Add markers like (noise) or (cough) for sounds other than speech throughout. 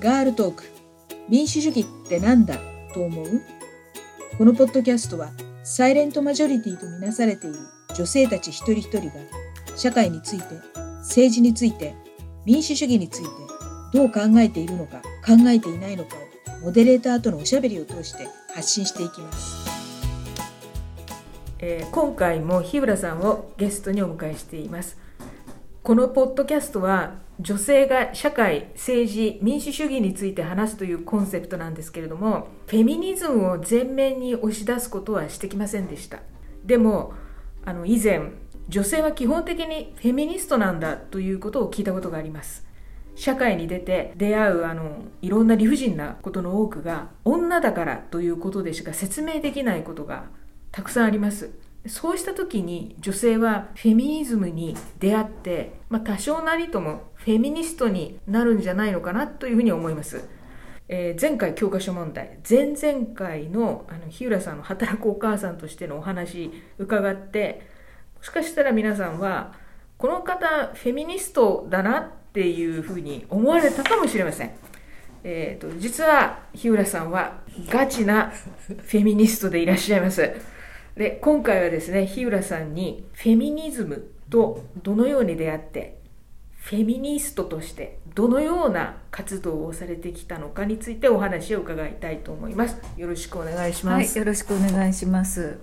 ガールトーク。民主主義ってなんだ？と思う？このポッドキャストはサイレントマジョリティとみなされている女性たち一人一人が社会について政治について民主主義についてどう考えているのか考えていないのかをモデレーターとのおしゃべりを通して発信していきます、えー、今回も日浦さんをゲストにお迎えしています。このポッドキャストは女性が社会政治民主主義について話すというコンセプトなんですけれどもフェミニズムを前面に押し出すことはしてきませんでした。でもあの以前女性は基本的にフェミニストなんだということを聞いたことがあります。社会に出て出会うあのいろんな理不尽なことの多くが女だからということでしか説明できないことがたくさんあります。そうした時に女性はフェミニズムに出会って、まあ、多少なりともフェミニストになるんじゃないのかなというふうに思います。えー、前回教科書問題前々回のあの日浦さんの働くお母さんとしてのお話伺ってもしかしたら皆さんはこの方フェミニストだなっていうふうに思われたかもしれません。えーと実は日浦さんはガチなフェミニストでいらっしゃいます。で今回はですね日浦さんにフェミニズムとどのように出会ってフェミニストとしてどのような活動をされてきたのかについてお話を伺いたいと思います。よろしくお願いします、はい、よろしくお願いします。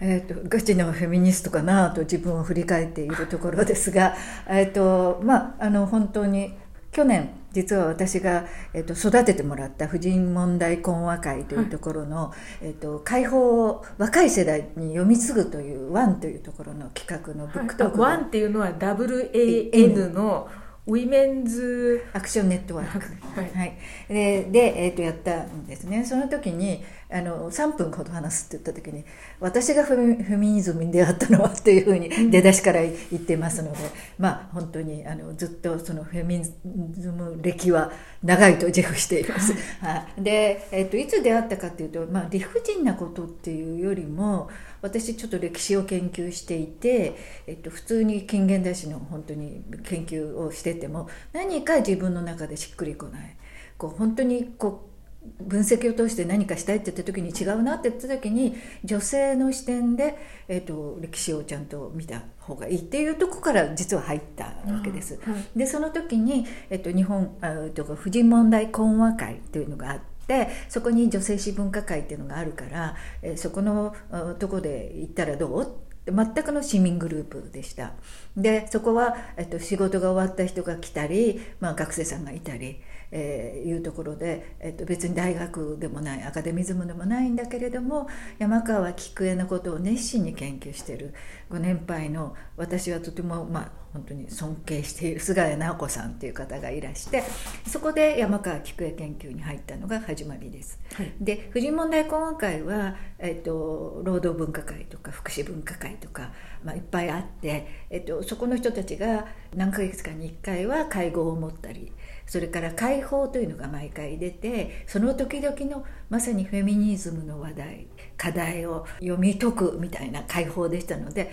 えーと、ガチのフェミニストかなと自分を振り返っているところですが、えーとまあ、あの本当に去年実は私が、えっと、育ててもらった婦人問題懇話会というところの、はい、えっと、会報を若い世代に読み継ぐという「WAN」というところの企画のブックトーク、はい、 WAN っていうのは WAN の「ウィメンズ。アクションネットワーク、はい、はい、でで、えーと、やったんですね。その時にあの3分ほど話すって言った時に私がフェミニズムに出会ったのはっていうふうに出だしから言ってますので、まあ本当にあのずっとそのフェミニズム歴は長いと自負しています。(laughs) はい、で、えーと、いつ出会ったかっていうと、まあ、理不尽なことっていうよりも私ちょっと歴史を研究していて、えっと、普通に近現代史の本当に研究をしてても何か自分の中でしっくりこない。こう本当にこう分析を通して何かしたいって言った時に違うなって言った時に女性の視点で、えっと、歴史をちゃんと見た方がいいっていうとこから実は入ったわけです。はい、でその時に、えっと、日本あとか婦人問題懇話会っていうのがあって。でそこに女性史文化会っていうのがあるから、えそこのとこで行ったらどう？全くの市民グループでしたでそこは、えっと、仕事が終わった人が来たり、まあ、学生さんがいたり、えー、いうところで、えっと、別に大学でもないアカデミズムでもないんだけれども山川菊江のことを熱心に研究しているご年配の私はとてもまあ本当に尊敬している菅谷直子さんっていう方がいらしてそこで山川菊江研究に入ったのが始まりです。はい、で婦人問題懇話会は、えーと、労働文化会とか福祉文化会とか、まあ、いっぱいあって、えーと、そこの人たちが何ヶ月かに1回は会合を持ったりそれから解放というのが毎回出てその時々のまさにフェミニズムの話題課題を読み解くみたいな解放でしたので。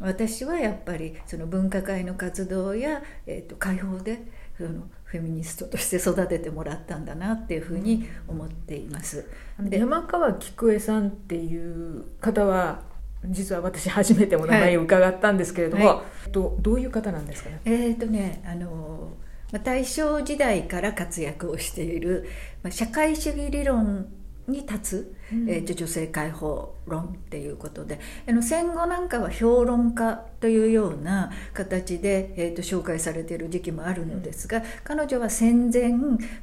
私はやっぱりその文化会の活動や、えーと、解放でそのフェミニストとして育ててもらったんだなっていうふうに思っています。で山川菊江さんっていう方は実は私初めてお名前を伺ったんですけれども、はい、どどういう方なんですかね？えっ、ー、とねあの大正時代から活躍をしている、まあ、社会主義理論に立つ、うん、えー、女性解放論っていうことであの戦後なんかは評論家というような形で、えーと、紹介されている時期もあるのですが、うん、彼女は戦前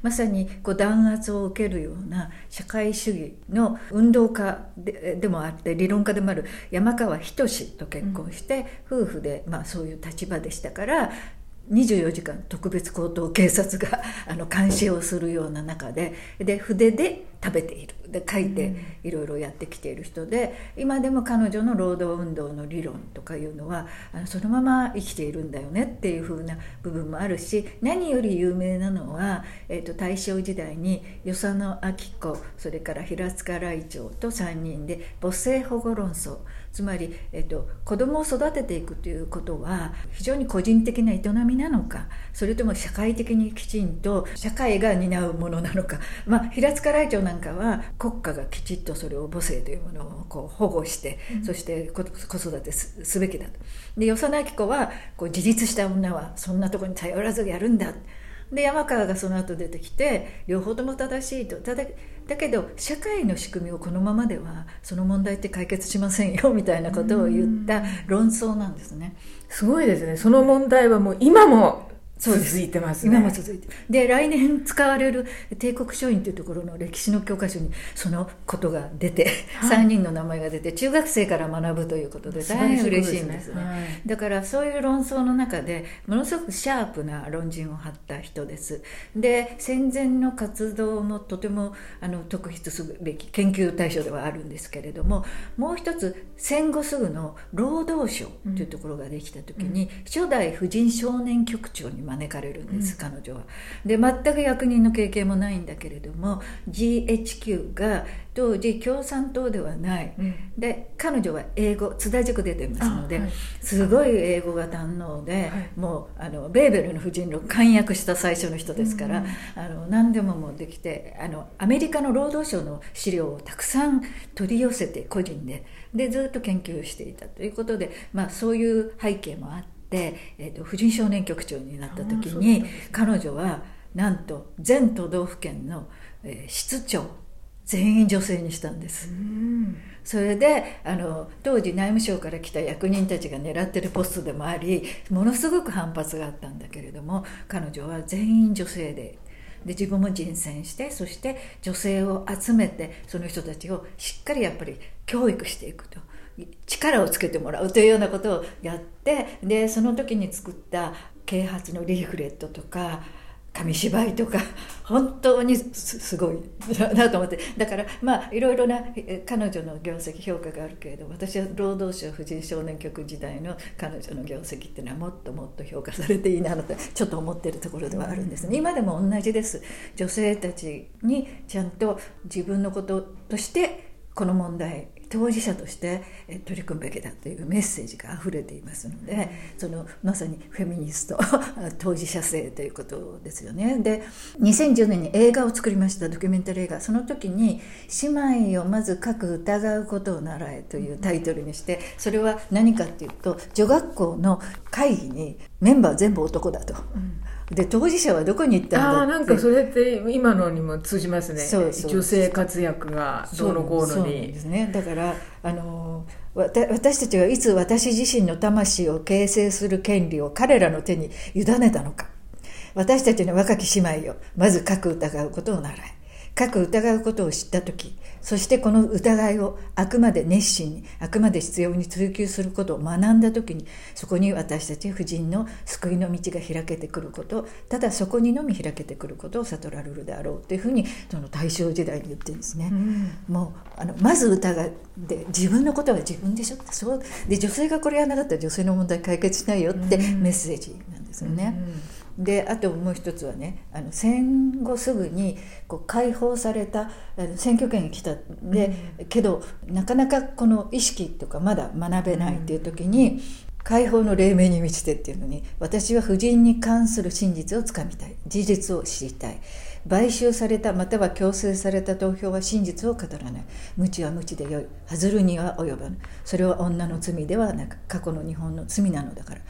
まさにこう弾圧を受けるような社会主義の運動家ででもあって理論家でもある山川仁と結婚して、うん、夫婦で、まあ、そういう立場でしたから24時間特別高等警察があの監視をするような中でで筆で食べている。で書いていろいろやってきている人で今でも彼女の労働運動の理論とかいうのはあのそのまま生きているんだよねっていう風な部分もあるし何より有名なのは、えーと、大正時代に与謝野明子それから平塚雷鳥と3人で母性保護論争つまり、えっと、子供を育てていくということは非常に個人的な営みなのかそれとも社会的にきちんと社会が担うものなのか、まあ、平塚雷鳥なんかは国家がきちっとそれを母性というものをこう保護して、うん、そして子育てすべきだと。で幼き子はこう自立した女はそんなとこに頼らずやるんだ。で山川がその後出てきて両方とも正しいと。ただだけど社会の仕組みをこのままではその問題って解決しませんよみたいなことを言った論争なんですね。すごいですね。その問題はもう今も続いてますね。今も続いてで来年使われる帝国書院というところの歴史の教科書にそのことが出て、はい、3人の名前が出て中学生から学ぶということで大変嬉しいんですね、ね。はい、だからそういう論争の中でものすごくシャープな論陣を張った人です。で戦前の活動もとてもあの特筆すべき研究対象ではあるんですけれどももう一つ戦後すぐの労働省というところができた時に、うん、初代婦人少年局長に招かれるんです、うん、彼女は。で全く役人の経験もないんだけれども GHQ が当時共産党ではない、うん、で彼女は英語津田塾出てますので、はい、すごい英語が堪能で、はい、もうあのベーベルの夫人の簡約した最初の人ですから、うん、あの何でももできてあのアメリカの労働省の資料をたくさん取り寄せて個人ででずっと研究していたということで、まあ、そういう背景もあって。で、えーと、婦人少年局長になった時に、彼女はなんと全都道府県の、えー、室長全員女性にしたんです。それであの当時内務省から来た役人たちが狙ってるポストでもありものすごく反発があったんだけれども彼女は全員女性でで自分も人選してそして女性を集めてその人たちをしっかりやっぱり教育していくと力をつけてもらうというようなことをやってでその時に作った啓発のリーフレットとか紙芝居とか (laughs) 本当にすごいなと思って。だからまあいろいろな彼女の業績評価があるけれど私は労働省婦人少年局時代の彼女の業績っていうのはもっともっと評価されていいなとちょっと思ってるところではあるんですね。今でも同じです。女性たちにちゃんと自分のこととしてこの問題当事者として取り組むべきだというメッセージがあふれていますのでそのまさにフェミニスト (laughs) 当事者性ということですよね。で2010年に映画を作りましたドキュメンタリー映画その時に「姉妹をまず書く疑うことを習え」というタイトルにしてそれは何かっていうと女学校の会議にメンバー全部男だと。うんで当事者はどこに行ったんだあなんかそれって今のにも通じますね。そうそう。女性活躍がどうのこうのにですね。だからあの私たちはいつ私自身の魂を形成する権利を彼らの手に委ねたのか。私たちの若き姉妹をまず各疑うことを習い各疑うことを知った時そしてこの疑いをあくまで熱心にあくまで必要に追求することを学んだ時にそこに私たち婦人の救いの道が開けてくることただそこにのみ開けてくることを悟られるであろうというふうにその大正時代に言ってるんですね。うん、もうあのまず疑って自分のことは自分でしょ。そう。で女性がこれやらなかったら女性の問題解決しないよってメッセージなんですよね。うんであともう一つはねあの戦後すぐにこう解放されたあの選挙権が来た。で、うん、けどなかなかこの意識とかまだ学べないっていう時に、うん、解放の黎明に満ちてっていうのに私は婦人に関する真実をつかみたい。事実を知りたい。買収されたまたは強制された投票は真実を語らない。無知は無知でよい。外るには及ばぬ。それは女の罪ではなく過去の日本の罪なのだから。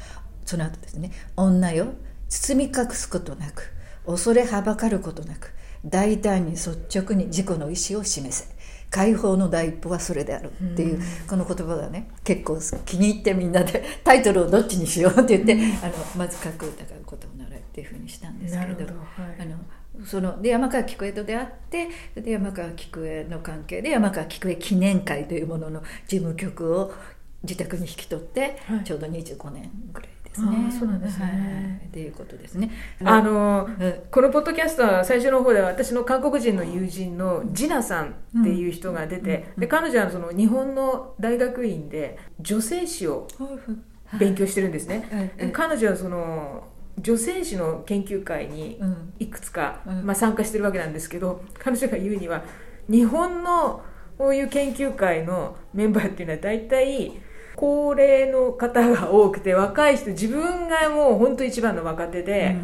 その後ですね女よ包み隠すことなく恐れはばかることなく大胆に率直に自己の意思を示せ。解放の第一歩はそれであるっていう、この言葉がね結構気に入ってみんなで (laughs) タイトルをどっちにしようって言って、あのまず書く疑うことを習いっていうふうにしたんですけれどど、はい、あのそので山川菊江と出会ってで山川菊江の関係で山川菊江記念会というものの事務局を自宅に引き取って、ちょうど25年ぐらいですね。そうなんですね。はい、っていうことですね。あの、うん、このポッドキャストは最初の方では私の韓国人の友人のジナさんっていう人が出て、うん、で彼女はその日本の大学院で女性史を勉強してるんですね。はい、彼女はその女性誌の研究会にいくつか、うん、まあ、参加してるわけなんですけど彼女が言うには日本のこういう研究会のメンバーっていうのは大体高齢の方が多くて若い人自分がもう本当一番の若手で、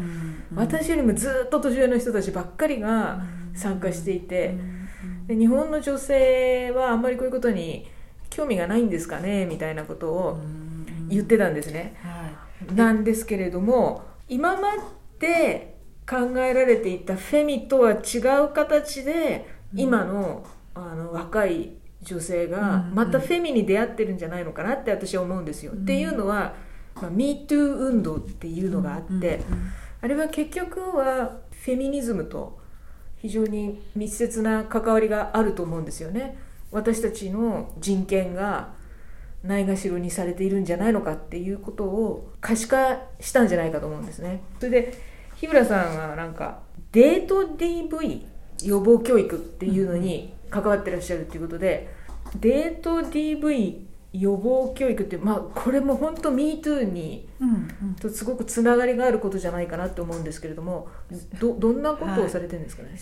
私よりもずっと年上の人たちばっかりが参加していて、で日本の女性はあんまりこういうことに興味がないんですかねみたいなことを言ってたんですね。なんですけれども今まで考えられていたフェミとは違う形で今のあの若い女性がまたフェミに出会ってるんじゃないのかなって私は思うんですよ。っていうのは、まあ、MeToo 運動っていうのがあって、あれは結局はフェミニズムと非常に密接な関わりがあると思うんですよね。私たちの人権がないがしろにされているんじゃないのかっていうことを可視化したんじゃないかと思うんですね。それで日村さんはなんかデート DV 予防教育っていうのに関わってらっしゃるっていうことで、デート DV 予防教育って、まあ、これも本当 MeToo に、とすごくつながりがあることじゃないかなと思うんですけれどもどどんなことをされてるんですかね、はい。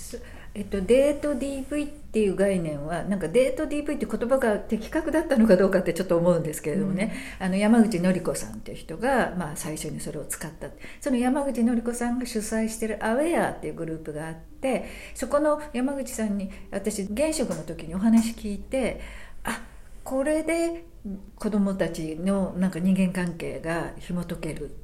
えっと、デート DV っていう概念はなんかデート DV って言葉が的確だったのかどうかってちょっと思うんですけれどもね、うん、あの山口のり子さんっていう人が、まあ、最初にそれを使った。その山口のり子さんが主催してるアウェアっていうグループがあってそこの山口さんに私現職の時にお話聞いてあこれで子どもたちのなんか人間関係が紐解ける。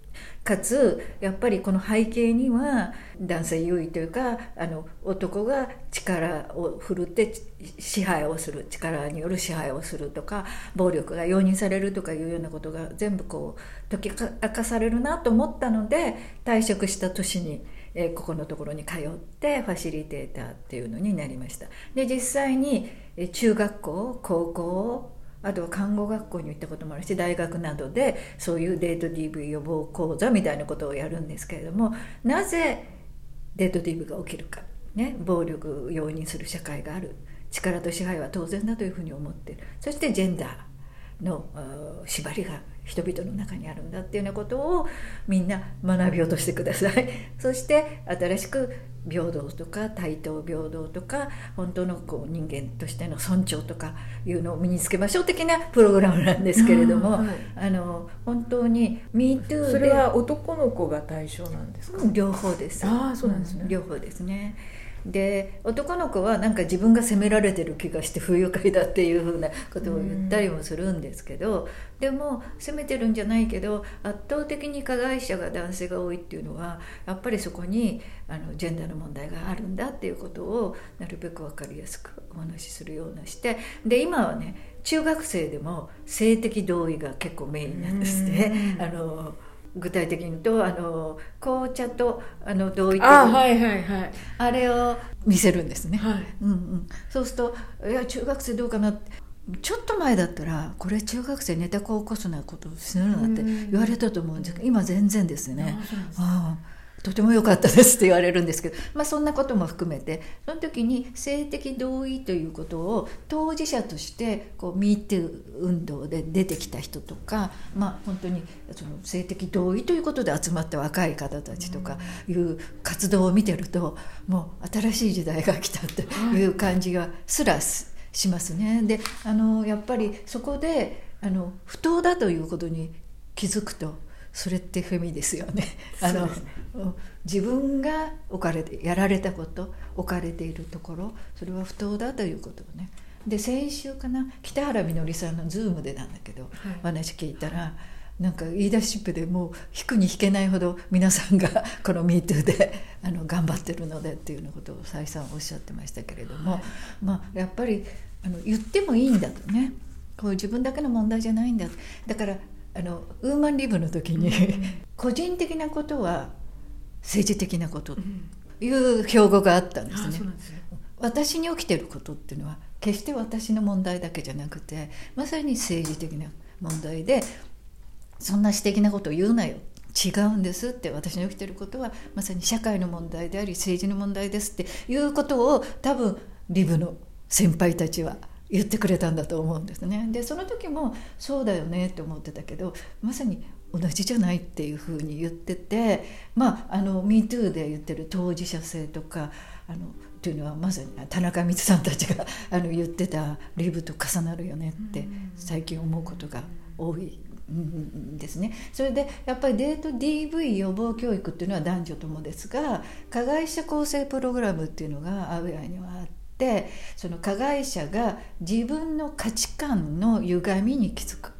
かつやっぱりこの背景には男性優位というかあの男が力を振るって支配をする。力による支配をするとか暴力が容認されるとかいうようなことが全部こう解き明かされるなと思ったので退職した年に、えー、ここのところに通ってファシリテーターっていうのになりました。で実際に中学校高校あとは看護学校に行ったこともあるし大学などでそういうデート DV 予防講座みたいなことをやるんですけれどもなぜデート DV が起きるか、ね、暴力を容認する社会がある。力と支配は当然だというふうに思ってる。そしてジェンダーの縛りが人々の中にあるんだっていうようなことをみんな学びようとしてください。(laughs) そして新しく平等とか対等平等とか本当のこう人間としての尊重とかいうのを身につけましょう的なプログラムなんですけれどもあ、はい、あの本当に「MeToo」でそれは男の子が対象なんですか？両方です。あそうなんですね、両方ですねで男の子はなんか自分が責められてる気がして不愉快だっていうふうなことを言ったりもするんですけど、でも責めてるんじゃないけど圧倒的に加害者が男性が多いっていうのはやっぱりそこにあのジェンダーの問題があるんだっていうことをなるべく分かりやすくお話しするようなしてで今はね中学生でも性的同意が結構メインなんですね。あの具体的に言うとあの紅茶とあの同意あ,、はいはいはい、あれを見せるんですね、はい。うんうん、そうするといや中学生どうかなちょっと前だったらこれ中学生ネタを起こすなことをするなって言われたと思うんですけど今全然ですね。ああとても良かったですって言われるんですけど、まあ、そんなことも含めてその時に性的同意ということを当事者としてこう MeToo 運動で出てきた人とか、まあ、本当にその性的同意ということで集まった若い方たちとかいう活動を見てるともう新しい時代が来たという感じがすらしますね。であのやっぱりそこであの不当だということに気づくとそれってフェミですよね。あの自分が置かれてやられたこと置かれているところそれは不当だということをね。で先週かな北原みのりさんの Zoom でなんだけど、はい、話聞いたらなんか言い出しっぺでもう引くに引けないほど皆さんがこの「MeToo で」(laughs) あの頑張ってるのでっていうようなことを再三おっしゃってましたけれども、はい、まあやっぱりあの言ってもいいんだとね。こう自分だけの問題じゃないんだ。だからあのウーマンリブの時に個人的なことは政治的なこと。という標語があったんですね。私に起きてることっていうのは決して私の問題だけじゃなくてまさに政治的な問題でそんな私的なことを言うなよ。違うんですって私の起きてることはまさに社会の問題であり政治の問題ですっていうことを多分リブの先輩たちは言ってくれたんだと思うんですね。でその時もそうだよねって思ってたけどまさに同じじゃないっていうふうに言っててまああの MeToo で言ってる当事者性とかあのというのはまさに田中光さんたちが (laughs) あの言ってたリブと重なるよねって最近思うことが多いんですねそれでやっぱりデート DV 予防教育っていうのは男女ともですが加害者更生プログラムっていうのがアウェアにはあって。その加害者が自分の価値観の歪みに気づく。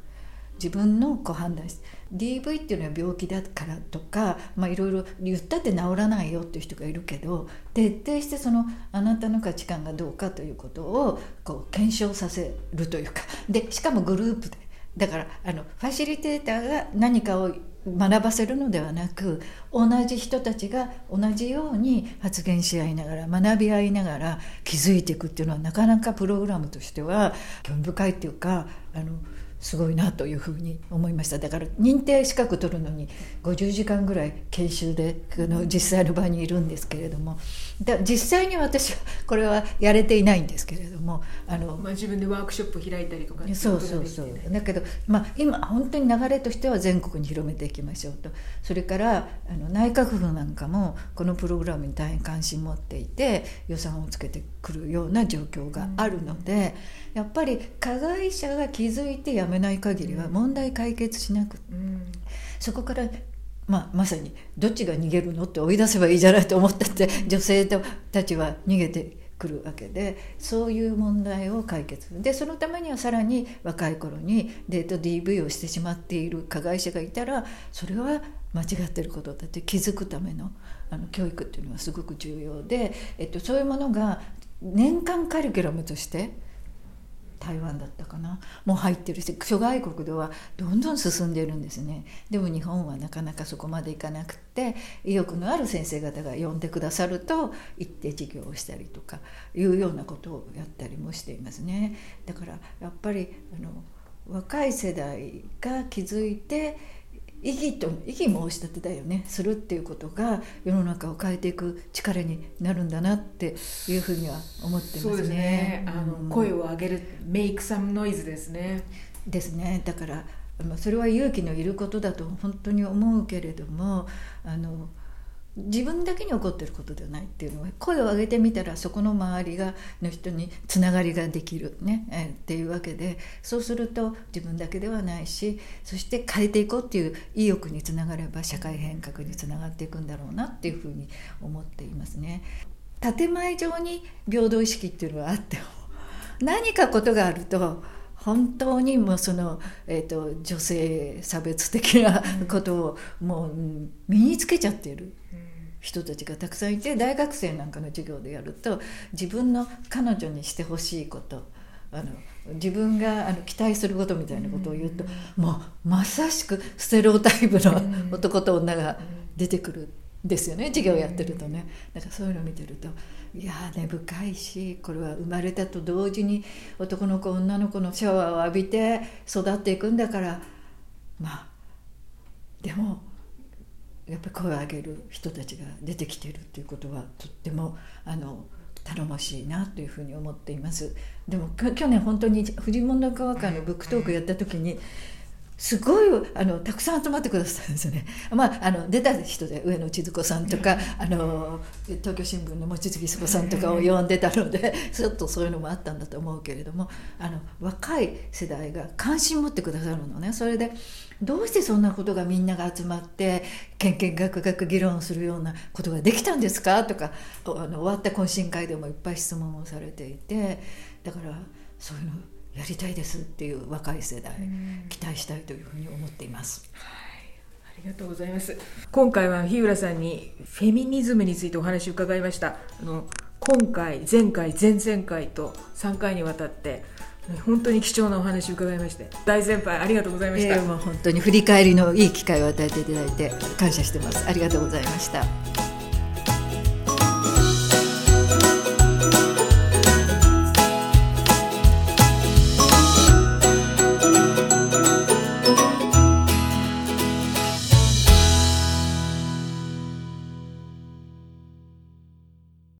自分のこう判断して DV っていうのは病気だからとか、まあ、いろいろ言ったって治らないよっていう人がいるけど徹底してそのあなたの価値観がどうかということをこう検証させるというか。でしかもグループで。だからあのファシリテーターが何かを学ばせるのではなく同じ人たちが同じように発言し合いながら学び合いながら気づいていくっていうのはなかなかプログラムとしては興味深いっていうかあのすごいなというふうに思いました。だから認定資格取るのに50時間ぐらい研修での実際の場にいるんですけれどもだ実際に私はこれはやれていないんですけれどもあの、まあ、自分でワークショップ開いたりとかそうそうそう。だけど、まあ、今本当に流れとしては全国に広めていきましょうと。それからあの内閣府なんかもこのプログラムに大変関心持っていて予算をつけてくるような状況があるので、うん、やっぱり加害者が気づいてやめない限りは問題解決しなく、うん、そこからまあ、まさにどっちが逃げるのって追い出せばいいじゃないと思ったって (laughs) 女性たちは逃げてくるわけでそういう問題を解決でそのためにはさらに若い頃にデート DV をしてしまっている加害者がいたらそれは間違ってることだって気づくためのあの教育っていうのはすごく重要で、えっと、そういうものが年間カリキュラムとして台湾だったかな？もう入ってるし諸外国ではどんどん進んでるんですね。でも日本はなかなかそこまでいかなくって意欲のある先生方が呼んでくださると行って授業をしたりとかいうようなことをやったりもしていますね。だからやっぱりあの若い世代が気づいて異議と異議申し立てだよねするっていうことが世の中を変えていく力になるんだなっていうふうには思ってますね。そうですねあの、うん、声を上げるメイクサムノイズですね。ですねだからそれは勇気のいることだと本当に思うけれどもあの自分だけに起こってることではないっていうのは声を上げてみたらそこの周りがの人につながりができるね、え、っていうわけでそうすると自分だけではないしそして変えていこうっていう意欲につながれば社会変革につながっていくんだろうなっていうふうに思っていますね。建前上に平等意識っていうのはあっても何かことがあると本当にもうその、えーと、女性差別的なことをもう身につけちゃっている人たちがたくさんいて大学生なんかの授業でやると自分の彼女にしてほしいことあの自分があの期待することみたいなことを言うと、もうまさしくステレオタイプの男と女が出てくるんですよね授業やってるとね。だからそういうのを見てるといや根深いしこれは生まれたと同時に男の子女の子のシャワーを浴びて育っていくんだからまあでもやっぱり声を上げる人たちが出てきているということはとってもあの頼もしいなというふうに思っています。でも去年本当に富士門中川会のブックトークやった時にすごいあのたくさん集まってくださったんですよね、(laughs) まあ、あの出た人で上野千鶴子さんとかあの東京新聞の望月す子さんとかを呼んでたので (laughs) ちょっとそういうのもあったんだと思うけれどもあの若い世代が関心持ってくださるのね。それでどうしてそんなことがみんなが集まってけんけんがくがく議論するようなことができたんですか？とかあの終わった懇親会でもいっぱい質問をされていてだからそういうのやりたいですっていう若い世代、期待したいというふうに思っています。ありがとうございます。今回は日浦さんにフェミニズムについてお話を伺いました。あの今回、前回、前々回と3回にわたって本当に貴重なお話を伺いまして大先輩ありがとうございました、えー、もう本当に振り返りのいい機会を与えていただいて感謝してますありがとうございました